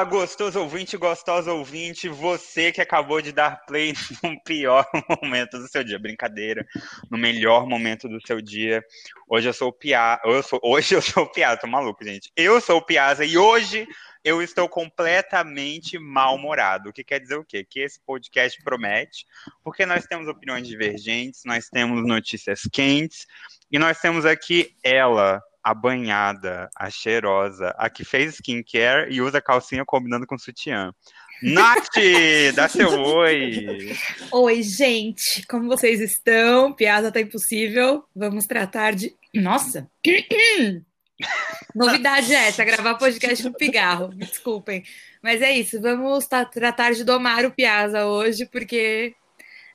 Olá, gostoso ouvinte, gostosa ouvinte, você que acabou de dar play no pior momento do seu dia, brincadeira, no melhor momento do seu dia. Hoje eu sou o Piazza, eu sou, hoje eu sou o Piazza, tô maluco, gente. Eu sou o Piazza e hoje eu estou completamente mal-humorado. O que quer dizer o quê? Que esse podcast promete, porque nós temos opiniões divergentes, nós temos notícias quentes e nós temos aqui ela, a banhada, a cheirosa, a que fez skincare e usa calcinha combinando com sutiã. Nath, dá seu oi! Oi, gente! Como vocês estão? Piada tá impossível. Vamos tratar de. Nossa! Novidade é essa, gravar podcast no pigarro. Me desculpem. Mas é isso, vamos tratar de domar o Piazza hoje, porque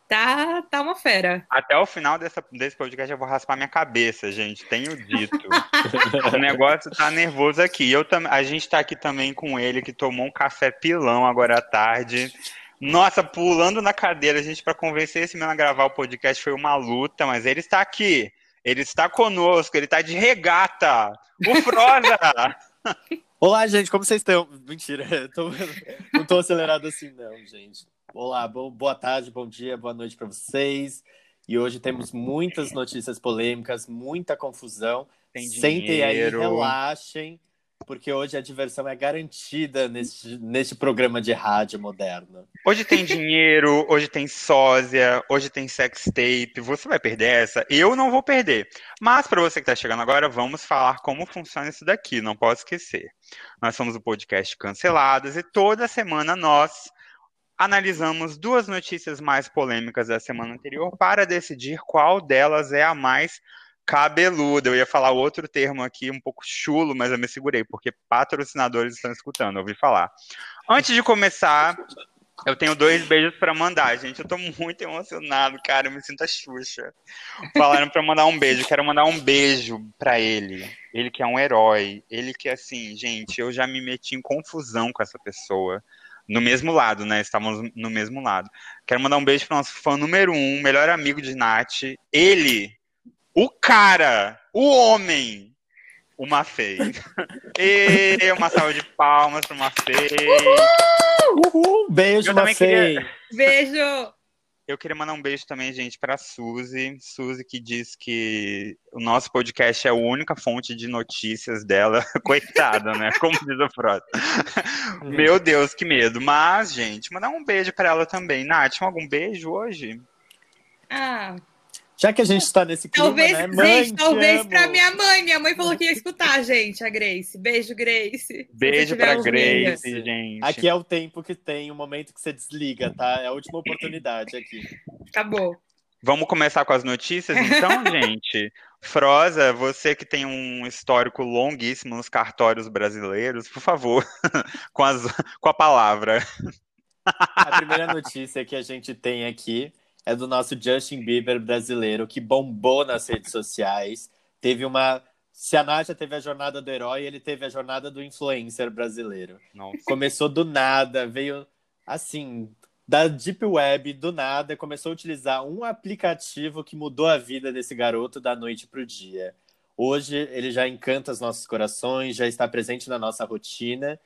tá, tá uma fera. Até o final dessa, desse podcast eu vou raspar minha cabeça, gente. Tenho dito. o negócio tá nervoso aqui. Eu tam, a gente tá aqui também com ele, que tomou um café pilão agora à tarde. Nossa, pulando na cadeira, gente, para convencer esse menino a gravar o podcast foi uma luta, mas ele está aqui. Ele está conosco, ele está de regata. O Froza! Olá, gente, como vocês estão? Mentira, tô, não tô acelerado assim, não, gente. Olá, boa tarde, bom dia, boa noite para vocês. E hoje temos muitas notícias polêmicas, muita confusão. Tem Sentem aí, relaxem, porque hoje a diversão é garantida neste, neste programa de rádio moderno. Hoje tem dinheiro, hoje tem sósia, hoje tem sex tape. Você vai perder essa? Eu não vou perder. Mas para você que está chegando agora, vamos falar como funciona isso daqui. Não pode esquecer. Nós somos o podcast Cancelados e toda semana nós analisamos duas notícias mais polêmicas da semana anterior para decidir qual delas é a mais cabeluda. Eu ia falar outro termo aqui, um pouco chulo, mas eu me segurei, porque patrocinadores estão escutando, ouvi falar. Antes de começar, eu tenho dois beijos para mandar, gente. Eu tô muito emocionado, cara. Eu me sinto a Xuxa. Falaram para mandar um beijo. Quero mandar um beijo para ele. Ele que é um herói. Ele que, assim, gente, eu já me meti em confusão com essa pessoa no mesmo lado, né? Estávamos no mesmo lado. Quero mandar um beijo para nosso fã número um, melhor amigo de Nath. Ele, o cara, o homem, o Mafei. e uma salva de palmas para o Mafei. Uhul! Uhul! Beijo, Mafei. Queria... Beijo! Eu queria mandar um beijo também, gente, para Suzy. Suzy que diz que o nosso podcast é a única fonte de notícias dela. Coitada, né? Como diz o Frota. Meu Deus, que medo. Mas, gente, mandar um beijo para ela também. Nath, algum beijo hoje? Ah, já que a gente está nesse clima, talvez, né? Mãe, gente, talvez para minha mãe. Minha mãe falou que ia escutar, gente, a Grace. Beijo, Grace. Beijo para Grace, gente. Aqui é o tempo que tem, o momento que você desliga, tá? É a última oportunidade aqui. Acabou. Vamos começar com as notícias, então, gente. Froza, você que tem um histórico longuíssimo nos cartórios brasileiros, por favor, com, as, com a palavra. A primeira notícia que a gente tem aqui é do nosso Justin Bieber brasileiro, que bombou nas redes sociais. Teve uma. Se a Nádia teve a jornada do herói, ele teve a jornada do influencer brasileiro. Nossa. Começou do nada, veio assim, da Deep Web, do nada, começou a utilizar um aplicativo que mudou a vida desse garoto da noite para o dia. Hoje ele já encanta os nossos corações, já está presente na nossa rotina.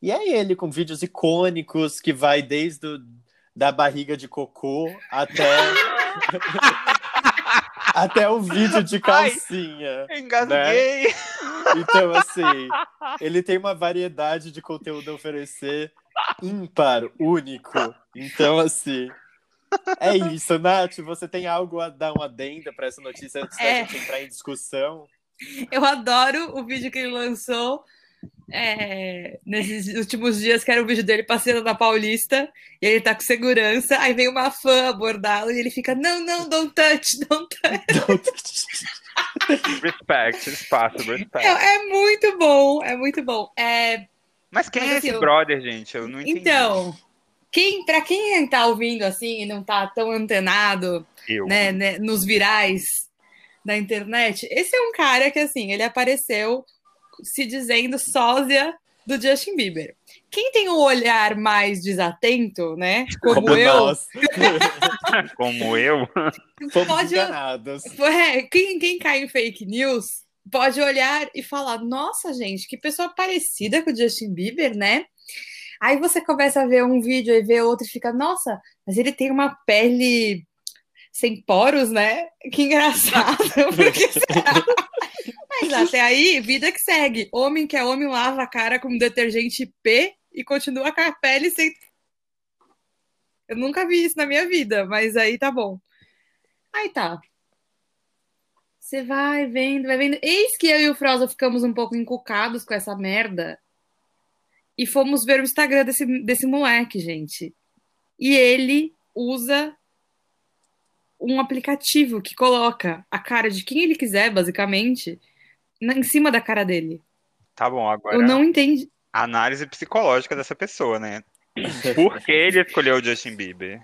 E é ele com vídeos icônicos que vai desde o da barriga de cocô até. até o vídeo de calcinha. Ai, engasguei! Né? Então, assim, ele tem uma variedade de conteúdo a oferecer ímpar, único. Então, assim. É isso, Nath. Você tem algo a dar uma adenda para essa notícia antes é. da gente entrar em discussão? Eu adoro o vídeo que ele lançou é, nesses últimos dias, que era o vídeo dele passeando na Paulista, e ele tá com segurança, aí vem uma fã abordá-lo e ele fica, não, não, don't touch, don't touch. respect, espaço, respect. É, é, muito bom, é muito bom. É, mas quem mas, é assim, esse eu... brother, gente? Eu não entendi. Então, quem, pra quem tá ouvindo assim e não tá tão antenado né, né, nos virais da internet, esse é um cara que, assim, ele apareceu se dizendo sósia do Justin Bieber. Quem tem um olhar mais desatento, né? Como, como eu. como eu. pode. É, quem, quem cai em fake news pode olhar e falar: nossa, gente, que pessoa parecida com o Justin Bieber, né? Aí você começa a ver um vídeo e vê outro e fica, nossa, mas ele tem uma pele sem poros, né? Que engraçado. mas até aí, vida que segue. Homem que é homem lava a cara com detergente P e continua com a pele sem. Eu nunca vi isso na minha vida, mas aí tá bom. Aí tá. Você vai vendo, vai vendo. Eis que eu e o Froza ficamos um pouco encucados com essa merda. E fomos ver o Instagram desse, desse moleque, gente. E ele usa um aplicativo que coloca a cara de quem ele quiser, basicamente, em cima da cara dele. Tá bom, agora. Eu não entendi. Análise psicológica dessa pessoa, né? Por que ele escolheu o Justin Bieber?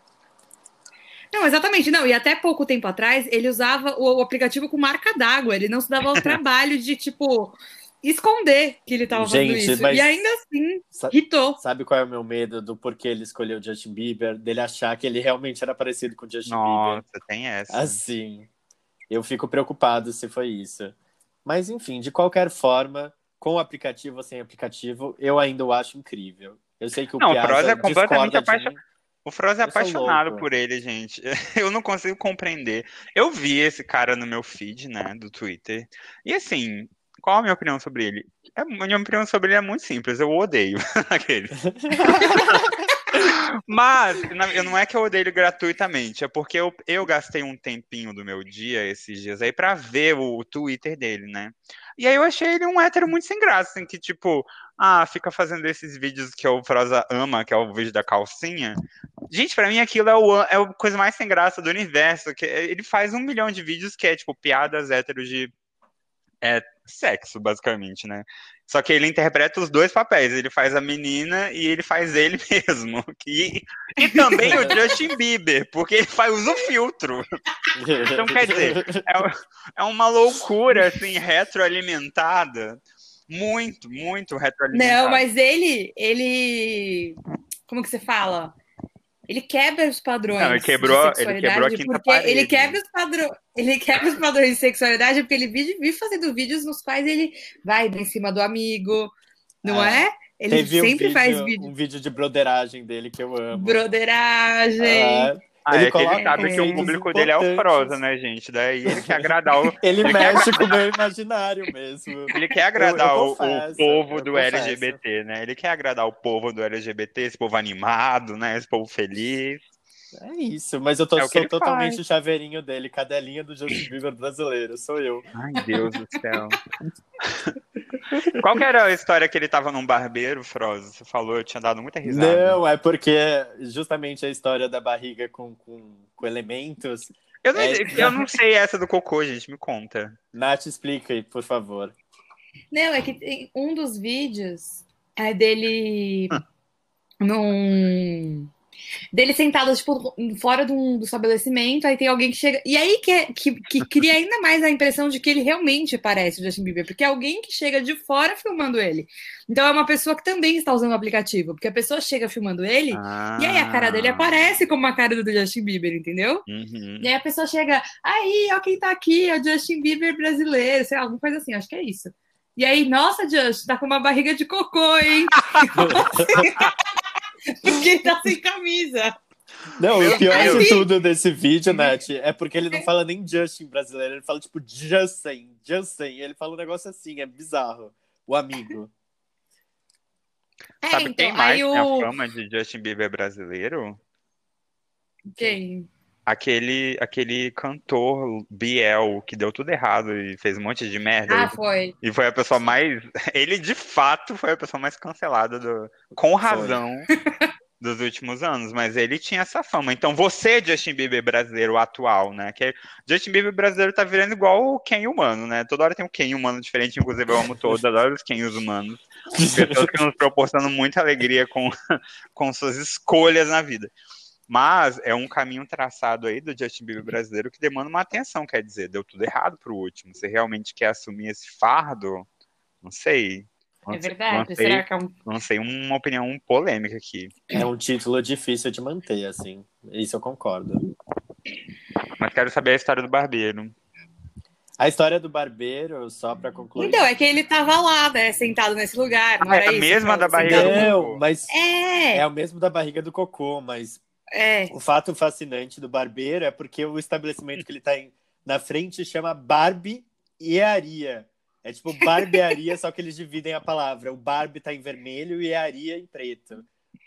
Não, exatamente. Não, e até pouco tempo atrás, ele usava o, o aplicativo com marca d'água. Ele não se dava o trabalho de, tipo, esconder que ele estava fazendo isso. E ainda assim, sabe. Sabe qual é o meu medo do porquê ele escolheu o Justin Bieber? Dele achar que ele realmente era parecido com o Justin Nossa, Bieber. Nossa, tem essa. Assim, eu fico preocupado se foi isso. Mas, enfim, de qualquer forma, com aplicativo ou sem aplicativo, eu ainda o acho incrível. Eu sei que o não, Piazza o é completamente apaixonado. O Froz é Eu apaixonado por ele, gente. Eu não consigo compreender. Eu vi esse cara no meu feed, né, do Twitter. E assim, qual a minha opinião sobre ele? É, a minha opinião sobre ele é muito simples. Eu o odeio. Aquele. Mas não é que eu odeio ele gratuitamente, é porque eu, eu gastei um tempinho do meu dia esses dias aí pra ver o, Twitter dele, né? E aí eu achei ele um hétero muito sem graça, assim, que tipo, ah, fica fazendo esses vídeos que o Froza ama, que é o vídeo da calcinha. Gente, pra mim aquilo é, o, é a coisa mais sem graça do universo, que ele faz um milhão de vídeos que é tipo piadas héteros de é, sexo, basicamente, né? Só que ele interpreta os dois papéis. Ele faz a menina e ele faz ele mesmo. E, e também o Justin Bieber, porque ele faz usa o filtro. Então, quer dizer, é, é uma loucura, assim, retroalimentada. Muito, muito retroalimentada. Não, mas ele, ele. Como que você fala? Ele quebra os padrões. Não, ele quebrou- de ele sexualidade quebrou a quinta porque parede. Ele quebra os padrões. Ele quebra os padrões de sexualidade porque ele vive, vive fazendo vídeos nos quais ele vai em cima do amigo, não Ah, é? Ele Teve um sempre vídeo, faz vídeo. um vídeo de broderagem dele que eu amo. Broderagem. Ah, Ah, Ele é que ele sabe que o público dele é o. Froza, né, gente? Daí ele quer agradar o. ele mexe com o meu imaginário mesmo. Ele quer agradar Eu- eu o- o, confesso, povo do confesso. LGBT, né? Ele quer agradar o povo do LGBT, esse povo animado, né? Esse povo feliz. É isso, mas eu tô, É sou ele totalmente faz. o chaveirinho dele, cadelinha do Justin Bieber brasileiro, sou eu. Ai, Deus do céu. Qual que era a história que ele tava num barbeiro, Froza? Você falou, eu tinha dado muita risada. Não, é porque justamente a história da barriga com, com, com elementos. Eu não, É. eu não sei essa do cocô, gente, me conta. Nath, explica aí, por favor. Não, é que tem um dos vídeos é dele num. Dele sentado, tipo, fora do, do estabelecimento, aí tem alguém que chega. E aí que, é- que, que cria ainda mais a impressão de que ele realmente parece o Justin Bieber, porque é alguém que chega de fora filmando ele. Então é uma pessoa que também está usando o aplicativo, porque a pessoa chega filmando ele, e aí a cara dele Ah. aparece como a cara do Justin Bieber, entendeu? Uhum. E aí a pessoa chega, aí, ó quem tá aqui, é o Justin Bieber brasileiro, sei lá, alguma coisa assim, acho que é isso. E aí, nossa, Justin, tá com uma barriga de cocô, hein? Porque ele tá sem camisa. Não, Meu o pior Deus. de tudo desse vídeo, Nath, é porque ele não fala nem Justin brasileiro, ele fala tipo Justin, Justin. Ele fala um negócio assim, é bizarro. O amigo. É, Sabe então, quem mais tem a o. fama de Justin Bieber brasileiro? Quem? Aquele, aquele cantor Biel, que deu tudo errado e fez um monte de merda. Ah, foi. E foi a pessoa mais. Ele de fato foi a pessoa mais cancelada do... com razão dos últimos anos. Mas ele tinha essa fama. Então você, Justin Bieber brasileiro atual, né? Que Justin Bieber brasileiro tá virando igual o Ken humano, né? Toda hora tem um Ken humano diferente, inclusive eu amo todos, adoro os Kens humanos. Pessoas que nos proporcionam muita alegria com, com suas escolhas na vida. Mas é um caminho traçado aí do Justin Bieber brasileiro que demanda uma atenção, quer dizer, deu tudo errado pro último. Você realmente quer assumir esse fardo? Não sei. É verdade. Lancei, Será que é um. lancei uma opinião polêmica aqui. É um título difícil de manter, assim. Isso eu concordo. Mas quero saber a história do barbeiro. A história do barbeiro, só para concluir. Então, é que ele tava lá, né? Sentado nesse lugar. Não é a mesma da barriga não, do cocô. mas é. é o mesmo da barriga do cocô, mas é. o fato fascinante do barbeiro é porque o estabelecimento que ele tá em, na frente chama Barbie e Aria. É tipo barbearia, só que eles dividem a palavra. O Barbie tá em vermelho e a Aria em preto.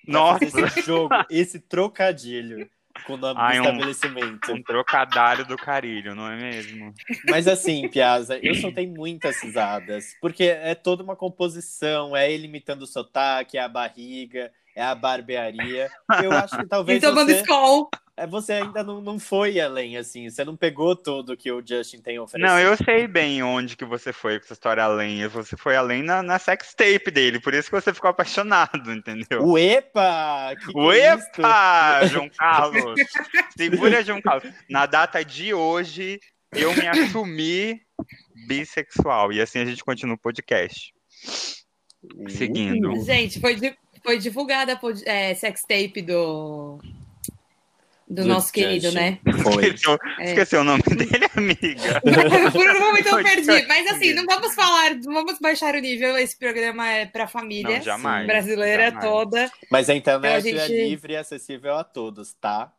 Nossa! Esse jogo, esse trocadilho com o nome Ai, do estabelecimento. Um, um trocadilho do carilho, não é mesmo? Mas assim, Piazza, eu soltei muitas risadas, porque é toda uma composição, é ele imitando o sotaque, é a barriga, é a barbearia. Eu acho que talvez. Então, você... Skol é, você ainda não, não foi além, assim, você não pegou tudo que o Justin tem oferecido. Não, eu sei bem onde que você foi com essa história além. Você foi além na, na sex tape dele, por isso que você ficou apaixonado, entendeu? Uepa! Que Uepa, que é João Carlos! Segura, João Carlos. Na data de hoje, eu me assumi bissexual. E assim a gente continua o podcast. Seguindo. Gente, foi, foi divulgada a é, sex tape do do, do nosso querido, né? Esqueceu, é. esqueceu o nome dele, amiga. Por um momento eu perdi. Mas assim, não vamos falar, vamos baixar o nível. Esse programa é para família jamais, brasileira jamais. toda. Mas a internet então, a gente... é livre e acessível a todos, tá?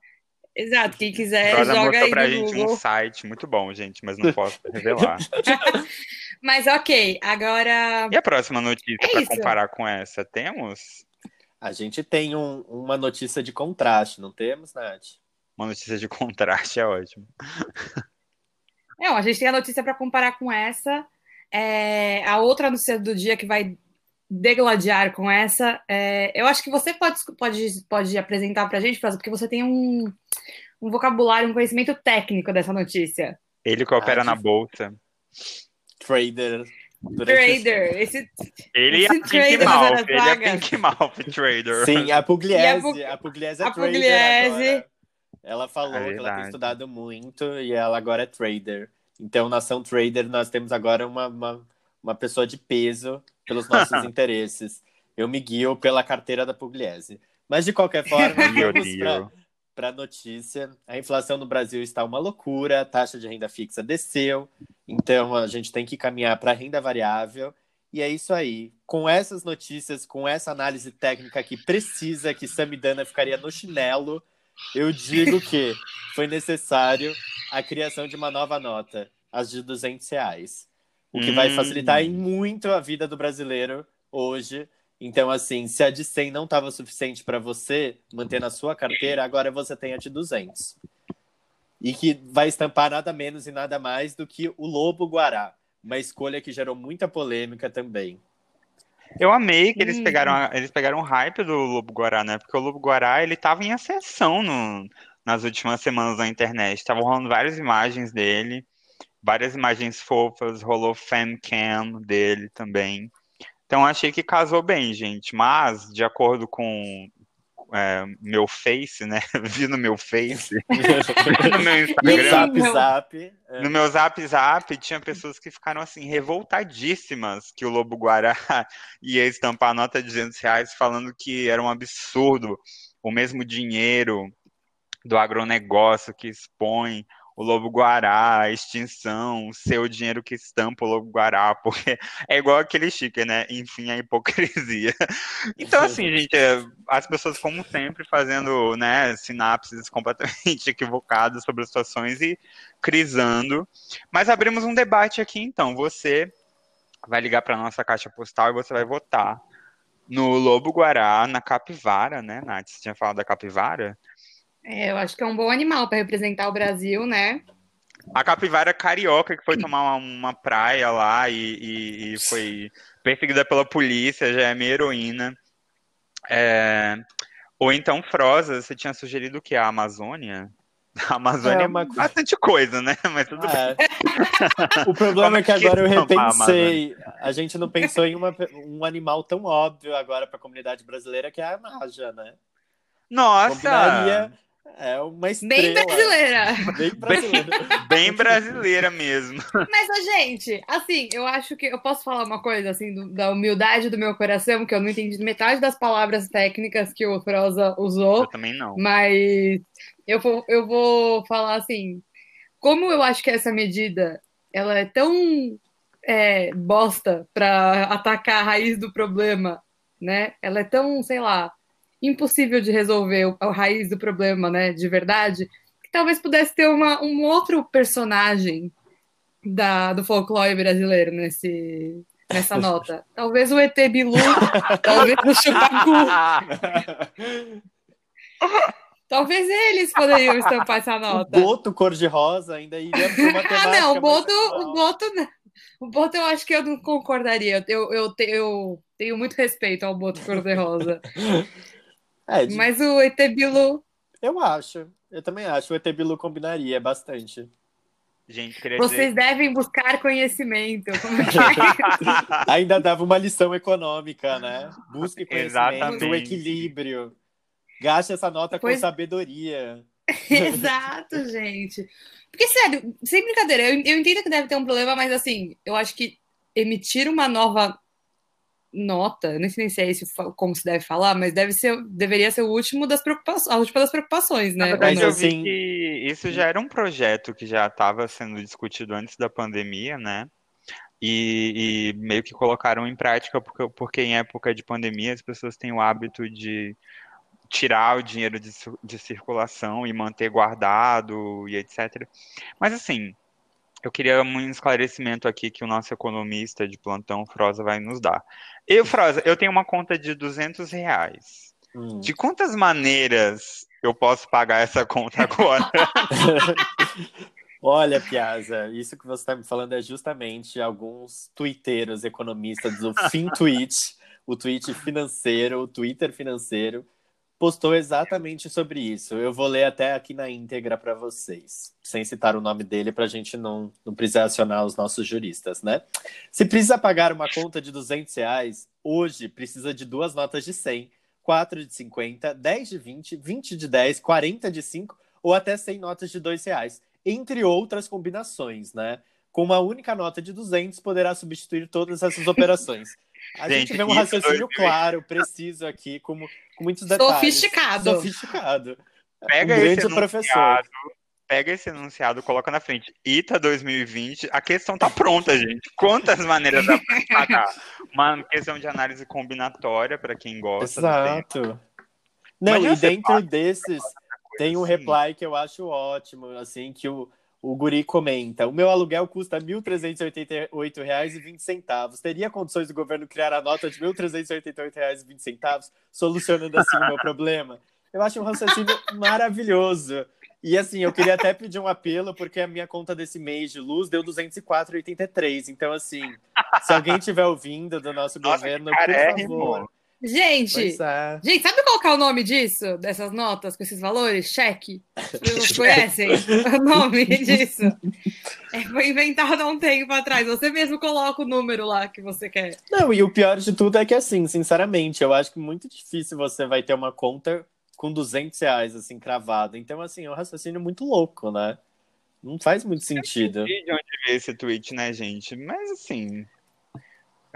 Exato, quem quiser, Rosa joga aí pra no gente Google. um site muito bom, gente, mas não posso revelar. mas ok, agora. E a próxima notícia é para comparar com essa? Temos? A gente tem um, uma notícia de contraste, não temos, Nath? Uma notícia de contraste é ótimo. Não, a gente tem a notícia para comparar com essa. É, a outra notícia do dia que vai degladiar com essa, é, eu acho que você pode, pode, pode apresentar para a gente, porque você tem um, um vocabulário, um conhecimento técnico dessa notícia. Ele que opera ah, na bolsa. Trader Trader. Esse, ele esse é Pink Mouth, ele é Pink Mouth Trader. Sim, a Pugliese. A, Pugliese é a trader Pugliese. Agora. Ela falou é que ela tem estudado muito e ela agora é trader. Então, nação trader, nós temos agora uma, uma, uma pessoa de peso pelos nossos interesses. Eu me guio pela carteira da Pugliese. Mas, de qualquer forma, vamos para a notícia. A inflação no Brasil está uma loucura, a taxa de renda fixa desceu, então a gente tem que caminhar para a renda variável. E é isso aí. Com essas notícias, com essa análise técnica que precisa, que Samidana ficaria no chinelo, eu digo que foi necessário a criação de uma nova nota, as de 200 reais. O que hum. vai facilitar muito a vida do brasileiro hoje. Então, assim, se a de 100 não estava suficiente para você manter na sua carteira, agora você tem a de 200. E que vai estampar nada menos e nada mais do que o Lobo Guará. Uma escolha que gerou muita polêmica também. Eu amei que eles pegaram, eles pegaram o hype do Lobo Guará, né? Porque o Lobo Guará, ele tava em ascensão no, nas últimas semanas na internet. Estavam rolando várias imagens dele, várias imagens fofas, rolou fancam dele também. Então achei que casou bem, gente. Mas, de acordo com é, meu Face, né? Vi no meu Face, no meu Instagram, zap, zap, é. no meu Zap Zap, tinha pessoas que ficaram assim revoltadíssimas que o Lobo Guará ia estampar a nota de 200 reais, falando que era um absurdo o mesmo dinheiro do agronegócio que expõe o lobo guará, a extinção, ser o dinheiro que estampa o lobo guará, porque é igual aquele sticker, né? Enfim, a hipocrisia. Então, assim, gente, as pessoas, como sempre, fazendo né, sinapses completamente equivocadas sobre as situações e crisando. Mas abrimos um debate aqui, então. Você vai ligar para nossa caixa postal e você vai votar no lobo guará, na capivara, né, Nath? Você tinha falado da capivara? É, eu acho que é um bom animal para representar o Brasil, né? A capivara carioca que foi tomar uma, uma praia lá e, e, e, foi perseguida pela polícia, já é minha heroína. É... Ou então Froza, você tinha sugerido que a Amazônia? A Amazônia é, uma... é bastante coisa, né? Mas tudo é. bem. O problema é que agora eu repensei. A gente não pensou em uma, um animal tão óbvio agora para a comunidade brasileira que é a Naja, né? Nossa! Combinaria é uma estrela. Bem brasileira. Bem brasileira. Bem brasileira mesmo. Mas, gente, assim, eu acho que eu posso falar uma coisa, assim, do, da humildade do meu coração, que eu não entendi metade das palavras técnicas que o Froza usou. Eu também não. Mas eu vou, eu vou falar assim, como eu acho que essa medida ela é tão é, bosta para atacar a raiz do problema, né? Ela é tão, sei lá, impossível de resolver a raiz do problema, né? De verdade, que talvez pudesse ter uma, um outro personagem da, do folclore brasileiro nesse, nessa nota. Talvez o ET Bilu, talvez o Chupacu. Talvez eles poderiam estampar essa nota. O Boto cor-de-rosa ainda iria para uma Ah, não, o Boto, o Boto, o Boto eu acho que eu não concordaria. Eu, eu, eu tenho muito respeito ao Boto cor-de-rosa. É, de... Mas o ET Bilu... Eu acho, eu também acho. O ET Bilu combinaria bastante. Gente, Vocês dizer... devem buscar conhecimento. É? Ainda dava uma lição econômica, né? Busque conhecimento, Exatamente. o equilíbrio. Gaste essa nota pois... com sabedoria. Exato, gente. Porque, sério, sem brincadeira, eu, eu entendo que deve ter um problema, mas assim, eu acho que emitir uma nova nota, não sei nem se é esse como se deve falar, mas deve ser, deveria ser o último das preocupações, a última das preocupações, né? Mas eu vi que isso já era um projeto que já estava sendo discutido antes da pandemia, né? E, e, meio que colocaram em prática porque, porque em época de pandemia as pessoas têm o hábito de tirar o dinheiro de, de circulação e manter guardado e etc. Mas assim, eu queria um esclarecimento aqui que o nosso economista de plantão, Froza, vai nos dar. Eu, Froza, eu tenho uma conta de 200 reais. Hum. De quantas maneiras eu posso pagar essa conta agora? Olha, Piazza, isso que você está me falando é justamente alguns twitteiros economistas do FinTwitch, o tweet financeiro, o Twitter financeiro, postou exatamente sobre isso. Eu vou ler até aqui na íntegra para vocês, sem citar o nome dele para a gente não, não precisar acionar os nossos juristas, né? Se precisa pagar uma conta de 200 reais, hoje precisa de duas notas de 100, 4 de 50, 10 de 20, 20 de 10, 40 de 5 ou até 100 notas de 2 reais, entre outras combinações, né? Com uma única nota de 200 poderá substituir todas essas operações. A gente, gente vê um raciocínio claro, preciso aqui, como, com muitos detalhes. Sofisticado. Sofisticado. Pega um esse professor. Pega esse enunciado, coloca na frente. ITA 2020, a questão tá pronta, gente. Quantas maneiras dá pra pagar? Uma questão de análise combinatória para quem gosta. Exato. Não, e dentro desses tem um assim. reply que eu acho ótimo, assim, que o, o Guri comenta: o meu aluguel custa R$ 1.388,20. Teria condições do governo criar a nota de R$ 1.388,20, solucionando assim o meu problema? Eu acho um raciocínio maravilhoso. E assim, eu queria até pedir um apelo, porque a minha conta desse mês de luz deu 204,83. Então, assim, se alguém estiver ouvindo do nosso Nossa, governo, por favor. Gente, é. gente, sabe qual é o nome disso? Dessas notas com esses valores? Cheque. Vocês conhecem o nome disso? É, foi inventado há um tempo atrás. Você mesmo coloca o número lá que você quer. Não, e o pior de tudo é que, assim, sinceramente, eu acho que muito difícil você vai ter uma conta com 200 reais, assim, cravada. Então, assim, é um raciocínio muito louco, né? Não faz muito sentido. Eu não sei de onde veio esse tweet, né, gente? Mas, assim,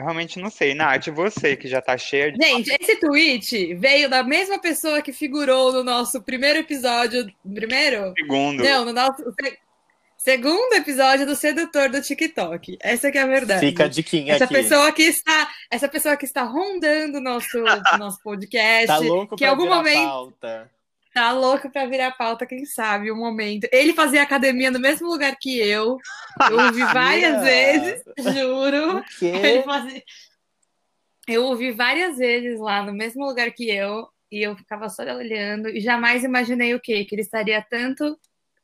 realmente não sei. Nath, você que já tá cheia de. Gente, esse tweet veio da mesma pessoa que figurou no nosso primeiro episódio. Primeiro? Segundo. Não, no nosso. Segundo episódio do Sedutor do TikTok. Essa que é a verdade. Fica de quem essa aqui. pessoa que está, essa pessoa que está rondando o nosso, nosso podcast. Tá louco que em algum momento. Pauta. Tá louco pra virar pauta, quem sabe, um momento. Ele fazia academia no mesmo lugar que eu. Eu ouvi várias vezes, juro. Ele fazia... Eu ouvi várias vezes lá no mesmo lugar que eu. E eu ficava só olhando. E jamais imaginei o quê? Que ele estaria tanto.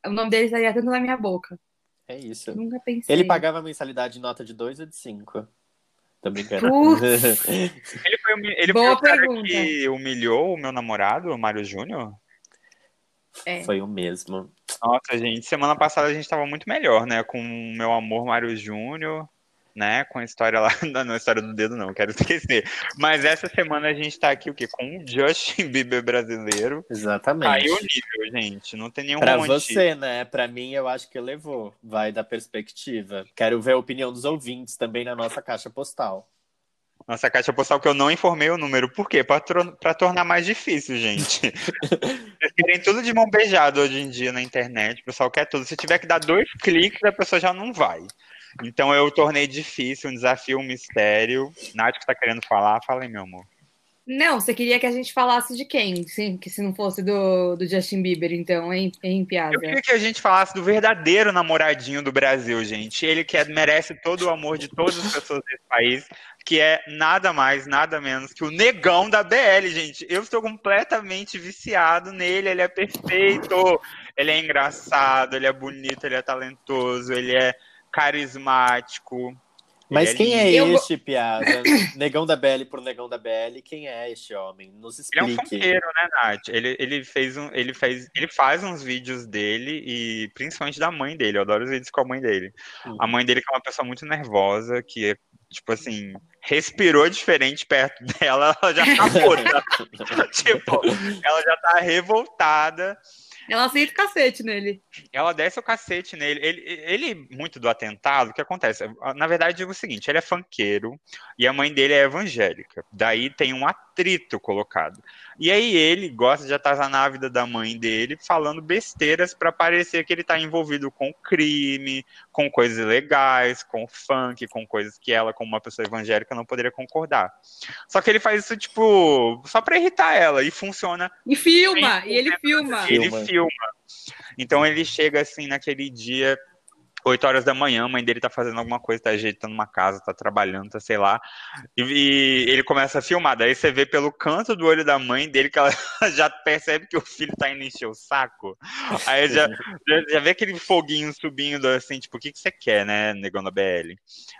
O nome dele estaria tanto na minha boca. É isso. nunca pensei. Ele pagava mensalidade nota de 2 ou de 5? Tô brincando. ele foi, ele Boa foi o cara pergunta. que humilhou o meu namorado, o Mário Júnior? É. Foi o mesmo. Nossa, gente, semana passada a gente tava muito melhor, né? Com o meu amor Mário Júnior, né? Com a história lá. Não, a história do dedo, não, quero esquecer. Mas essa semana a gente tá aqui o quê? Com o Justin Bieber brasileiro. Exatamente. Caiu o nível, gente. Não tem nenhum Pra você, né? Pra mim, eu acho que levou. Vai da perspectiva. Quero ver a opinião dos ouvintes também na nossa caixa postal. Nossa caixa postal que eu não informei o número. Por quê? Para tornar mais difícil, gente. Vocês querem tudo de mão beijada hoje em dia na internet. O pessoal quer tudo. Se tiver que dar dois cliques, a pessoa já não vai. Então eu tornei difícil, um desafio, um mistério. Nath que tá querendo falar, fala aí, meu amor. Não, você queria que a gente falasse de quem? Sim, que se não fosse do, do Justin Bieber, então, hein, hein Piazza? Eu queria que a gente falasse do verdadeiro namoradinho do Brasil, gente. Ele que é, merece todo o amor de todas as pessoas desse país, que é nada mais, nada menos que o negão da BL, gente. Eu estou completamente viciado nele, ele é perfeito, ele é engraçado, ele é bonito, ele é talentoso, ele é carismático. Mas quem é eu... este, Piada? Negão da BL por Negão da BL, quem é este homem? Nos explique. Ele é um funkeiro, né, Nath? Ele, ele, fez um, ele, fez, ele faz uns vídeos dele e principalmente da mãe dele. Eu adoro os vídeos com a mãe dele. Uhum. A mãe dele que é uma pessoa muito nervosa, que é, tipo assim, respirou diferente perto dela, ela já tá puta. tipo, ela já tá revoltada. Ela senta o cacete nele. Ela desce o cacete nele. Ele, ele, muito do atentado, o que acontece? Na verdade, digo o seguinte: ele é fanqueiro e a mãe dele é evangélica. Daí tem um atrito colocado. E aí ele gosta de atazanar a vida da mãe dele falando besteiras para parecer que ele está envolvido com crime, com coisas ilegais, com funk, com coisas que ela, como uma pessoa evangélica, não poderia concordar. Só que ele faz isso, tipo, só para irritar ela e funciona. E filma, e ele filma. Ele filma. Então ele chega assim naquele dia 8 horas da manhã, a mãe dele tá fazendo alguma coisa, tá ajeitando uma casa, tá trabalhando, tá sei lá. E, e, ele começa a filmar. Daí você vê pelo canto do olho da mãe dele que ela já percebe que o filho tá indo encher o saco. Aí já, já, já, vê aquele foguinho subindo assim, tipo, o que, que você quer, né, negão da BL?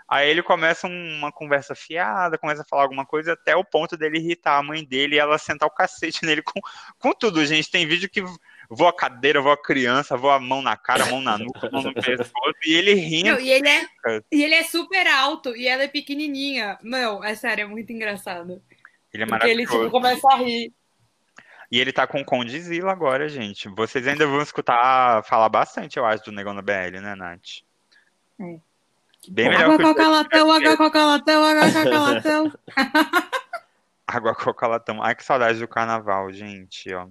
Aí ele começa uma conversa fiada, começa a falar alguma coisa até o ponto dele irritar a mãe dele e ela sentar o cacete nele com, com tudo, gente. Tem vídeo que vou a cadeira, vou a criança, vou a mão na cara, mão na nuca, mão no pescoço, e ele rindo. Não, e, ele é, e ele é super alto, e ela é pequenininha. Não, é sério, é muito engraçado. Ele é maravilhoso. Porque ele, tipo, começa a rir. E ele tá com Condizila agora, gente. Vocês ainda vão escutar falar bastante, eu acho, do Negão da BL, né, Nath? É. Bem melhor água coca latão, água coca latão, água coca latão. água coca latão. Ai, que saudade do carnaval, gente, ó.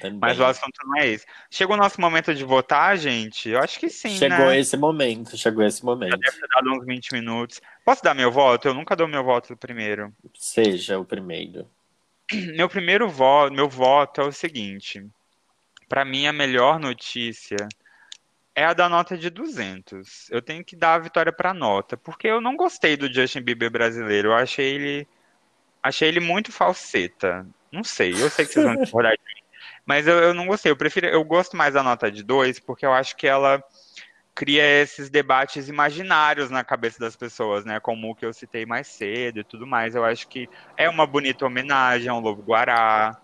Também. Mas o assunto não é esse. Chegou o nosso momento de votar, gente? Eu acho que sim, Chegou né? esse momento, chegou esse momento. Já deve ter dado uns 20 minutos. Posso dar meu voto? Eu nunca dou meu voto primeiro. Seja o primeiro. Meu primeiro voto, meu voto é o seguinte. Para mim, a melhor notícia é a da nota de 200. Eu tenho que dar a vitória para nota, porque eu não gostei do Justin Bieber brasileiro. Eu achei ele achei ele muito falseta. Não sei, eu sei que vocês vão discordar de mim. Mas eu, eu não gostei. Eu prefiro, eu gosto mais da nota de 2, porque eu acho que ela cria esses debates imaginários na cabeça das pessoas, né? Como o que eu citei mais cedo e tudo mais. Eu acho que é uma bonita homenagem ao Lobo Guará.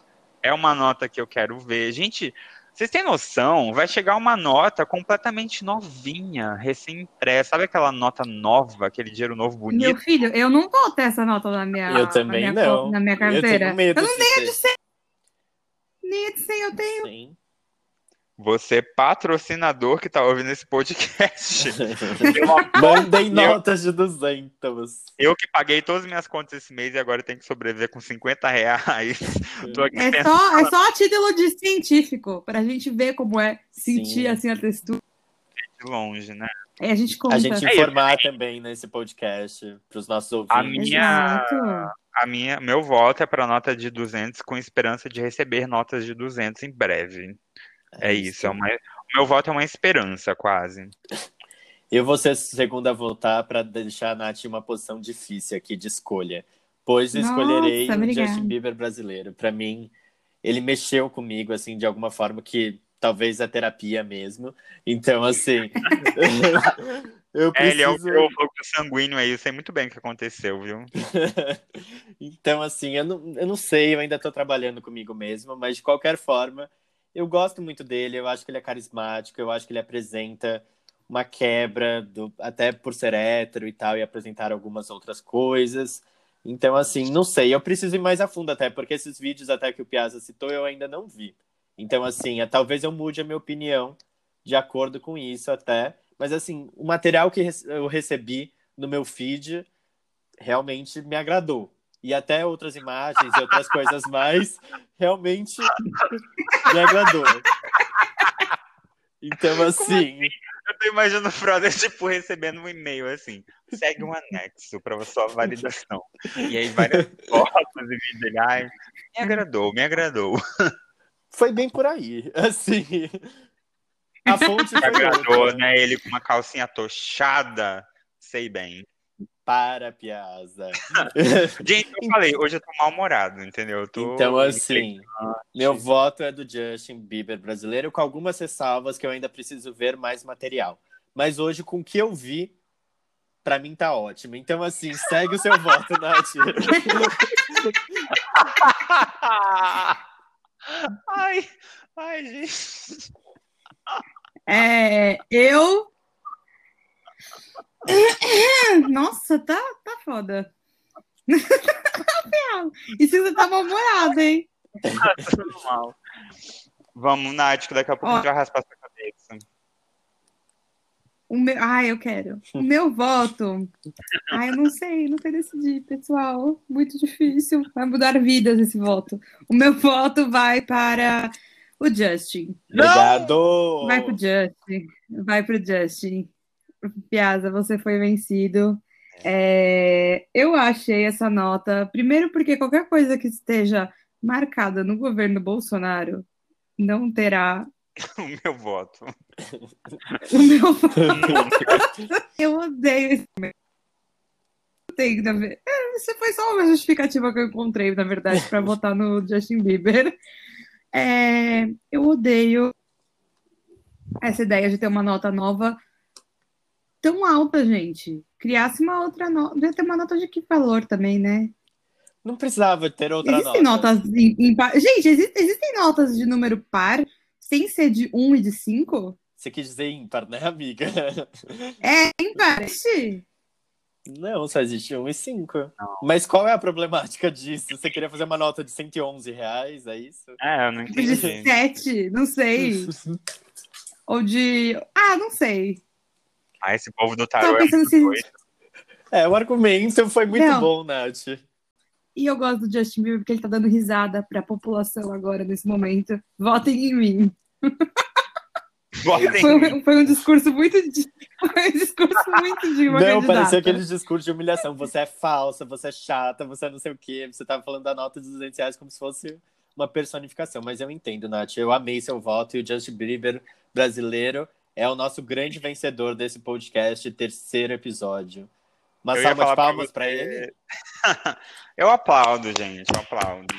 É uma nota que eu quero ver. Gente, vocês têm noção? Vai chegar uma nota completamente novinha, recém-impressa. Sabe aquela nota nova, aquele dinheiro novo bonito? Meu filho, eu não vou ter essa nota na minha, eu também na minha, não. Na minha carteira. Eu, eu não tenho de ser. Ser eu tenho. Sim. Você, patrocinador que tá ouvindo esse podcast. Mandem notas de 200. Eu que paguei todas as minhas contas esse mês e agora tenho que sobreviver com 50 reais. é, só, é só a título de científico, pra gente ver como é sentir Sim. assim a textura. De longe, né? É, a gente conta. A gente informar é também nesse podcast para os nossos ouvintes. A minha, a minha, meu voto é para nota de 200 com esperança de receber notas de 200 em breve. É, é isso, é uma, o meu voto é uma esperança, quase. Eu vou ser segunda a votar para deixar a Nath em uma posição difícil aqui de escolha. Pois Nossa, escolherei o Justin Bieber brasileiro. Para mim, ele mexeu comigo, assim, de alguma forma que talvez a terapia mesmo. Então, assim. eu preciso... É, ele é o fluxo sanguíneo aí, eu sei muito bem o que aconteceu, viu? então, assim, eu não, eu não sei, eu ainda estou trabalhando comigo mesmo, mas de qualquer forma, eu gosto muito dele, eu acho que ele é carismático, eu acho que ele apresenta uma quebra, do, até por ser hétero e tal, e apresentar algumas outras coisas. Então, assim, não sei, eu preciso ir mais a fundo até, porque esses vídeos até que o Piazza citou eu ainda não vi. Então, assim, é, talvez eu mude a minha opinião de acordo com isso até. Mas, assim, o material que eu recebi no meu feed realmente me agradou e até outras imagens e outras coisas mais, realmente me agradou. Então, assim. Eu tô imaginando o Frodo, tipo, recebendo um e-mail assim, segue um anexo para sua validação. E aí várias fotos e vídeos dele, ai, me agradou, me agradou. Foi bem por aí, assim. A fonte me agradou, né? Ele com uma calcinha tochada, sei bem. Para, Piazza. Gente, eu falei, hoje eu tô mal-humorado, entendeu? Tô... Então, assim, meu voto é do Justin Bieber brasileiro, com algumas ressalvas que eu ainda preciso ver mais material. Mas hoje, com o que eu vi, pra mim tá ótimo. Então, assim, segue o seu voto, Nath. ai, ai, gente. É, eu Nossa, tá, tá foda. Isso você tá mal-humorado, hein? Tá tudo mal. Vamos, Nath, que daqui a pouco Ó, a gente vai raspar sua cabeça. O meu... Ai, eu quero. O meu voto. Ai, eu não sei, não sei decidir, pessoal. Muito difícil. Vai mudar vidas esse voto. O meu voto vai para o Justin. Obrigado! Vai pro Justin. Vai pro Justin. Piazza, você foi vencido. É, eu achei essa nota, primeiro porque qualquer coisa que esteja marcada no governo Bolsonaro não terá. O meu voto. O meu voto. eu odeio esse. Tem, é, Isso foi só uma justificativa que eu encontrei, na verdade, para votar no Justin Bieber. É, eu odeio essa ideia de ter uma nota nova tão alta, gente. Criasse uma outra nota. Devia ter uma nota de que valor também, né? Não precisava ter outra existem nota. Notas em, em, gente, existem, existem notas de número par sem ser de 1 um e de 5? Você quis dizer ímpar, né, amiga? É, ímpar. Não, só existe 1 um e 5. Mas qual é a problemática disso? Você queria fazer uma nota de 111 reais, é isso? É, eu não entendi. De 7, não sei. Ou de... Ah, não sei. Ah, esse povo do tarô é muito se... doido. É, o argumento foi muito não. bom, Nath. E eu gosto do Justin Bieber porque ele tá dando risada pra população agora, nesse momento. Votem em mim. Foi, um, foi um discurso muito de, foi um discurso muito de uma Não, candidata. parecia aquele discurso de humilhação. Você é falsa, você é chata, você é não sei o quê. Você tava falando da nota de 200 reais como se fosse uma personificação. Mas eu entendo, Nath. Eu amei seu voto e o Justin Bieber brasileiro é o nosso grande vencedor desse podcast, terceiro episódio. Uma eu salva de palmas para ele. eu aplaudo, gente, eu aplaudo.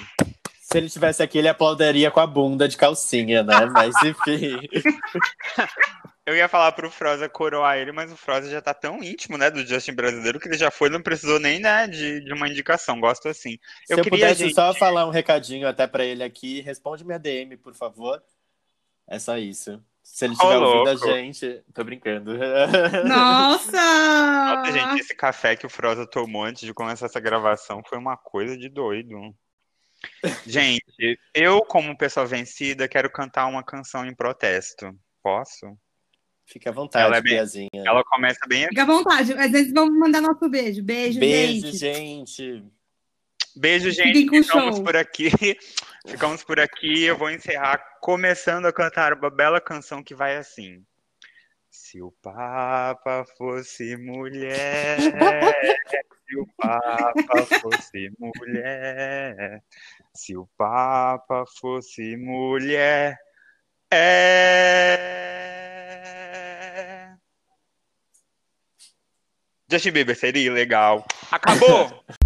Se ele estivesse aqui, ele aplaudiria com a bunda de calcinha, né? Mas enfim. Eu ia falar pro Froza coroar ele, mas o Froza já tá tão íntimo, né, do Justin brasileiro, que ele já foi, não precisou nem, né, de, de uma indicação. Gosto assim. Eu Se eu queria, pudesse gente... só falar um recadinho até para ele aqui, responde minha DM, por favor. É só isso. Se ele estiver oh, ouvindo a gente, tô brincando. Nossa! Nossa, gente, esse café que o Froza tomou antes de começar essa gravação foi uma coisa de doido. Gente, eu, como pessoa vencida, quero cantar uma canção em protesto. Posso? Fique à vontade, ela é bem, Piazinha. Ela começa bem Fique à vontade. Às vezes vamos mandar nosso beijo. Beijo, beijo gente. gente. Beijo, gente. Ficamos show. por aqui. Ficamos por aqui. Eu vou encerrar começando a cantar uma bela canção que vai assim. Se o Papa fosse mulher, se o Papa fosse mulher, se o Papa fosse mulher, é. Justin Bieber seria legal. Acabou!